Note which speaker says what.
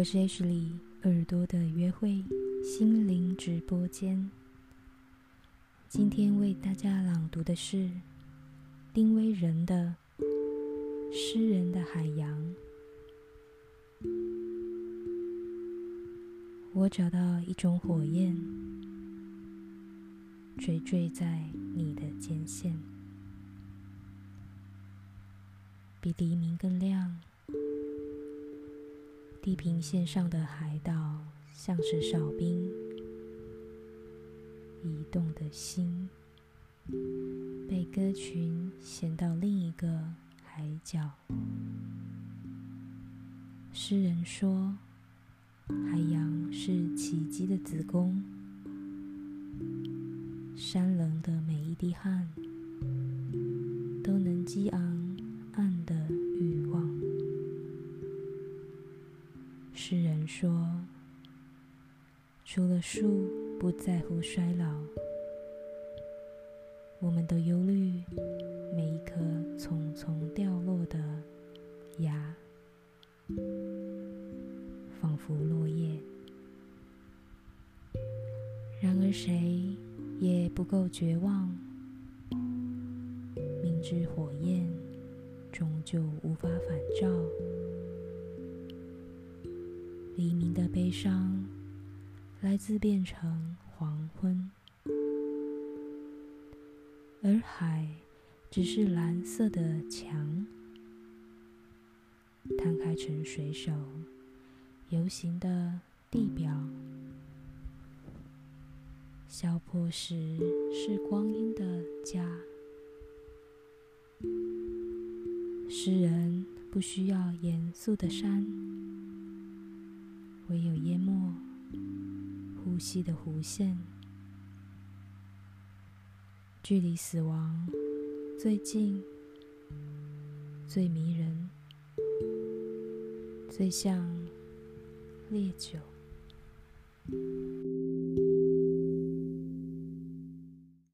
Speaker 1: 我是 H 里耳朵的约会心灵直播间。今天为大家朗读的是丁威人的《诗人的海洋》。我找到一种火焰，垂坠在你的肩线，比黎明更亮。地平线上的海岛像是哨兵，移动的心被鸽群衔到另一个海角。诗人说：“海洋是奇迹的子宫，山棱的每一滴汗都能激昂诗人说：“除了树不在乎衰老，我们都忧虑每一颗匆匆掉落的芽，仿佛落叶。然而，谁也不够绝望，明知火焰终究无法反照。”黎明的悲伤来自变成黄昏，而海只是蓝色的墙，摊开成水手游行的地表。消破时是光阴的家。诗人不需要严肃的山。唯有淹没呼吸的弧线，距离死亡最近、最迷人、最像烈酒。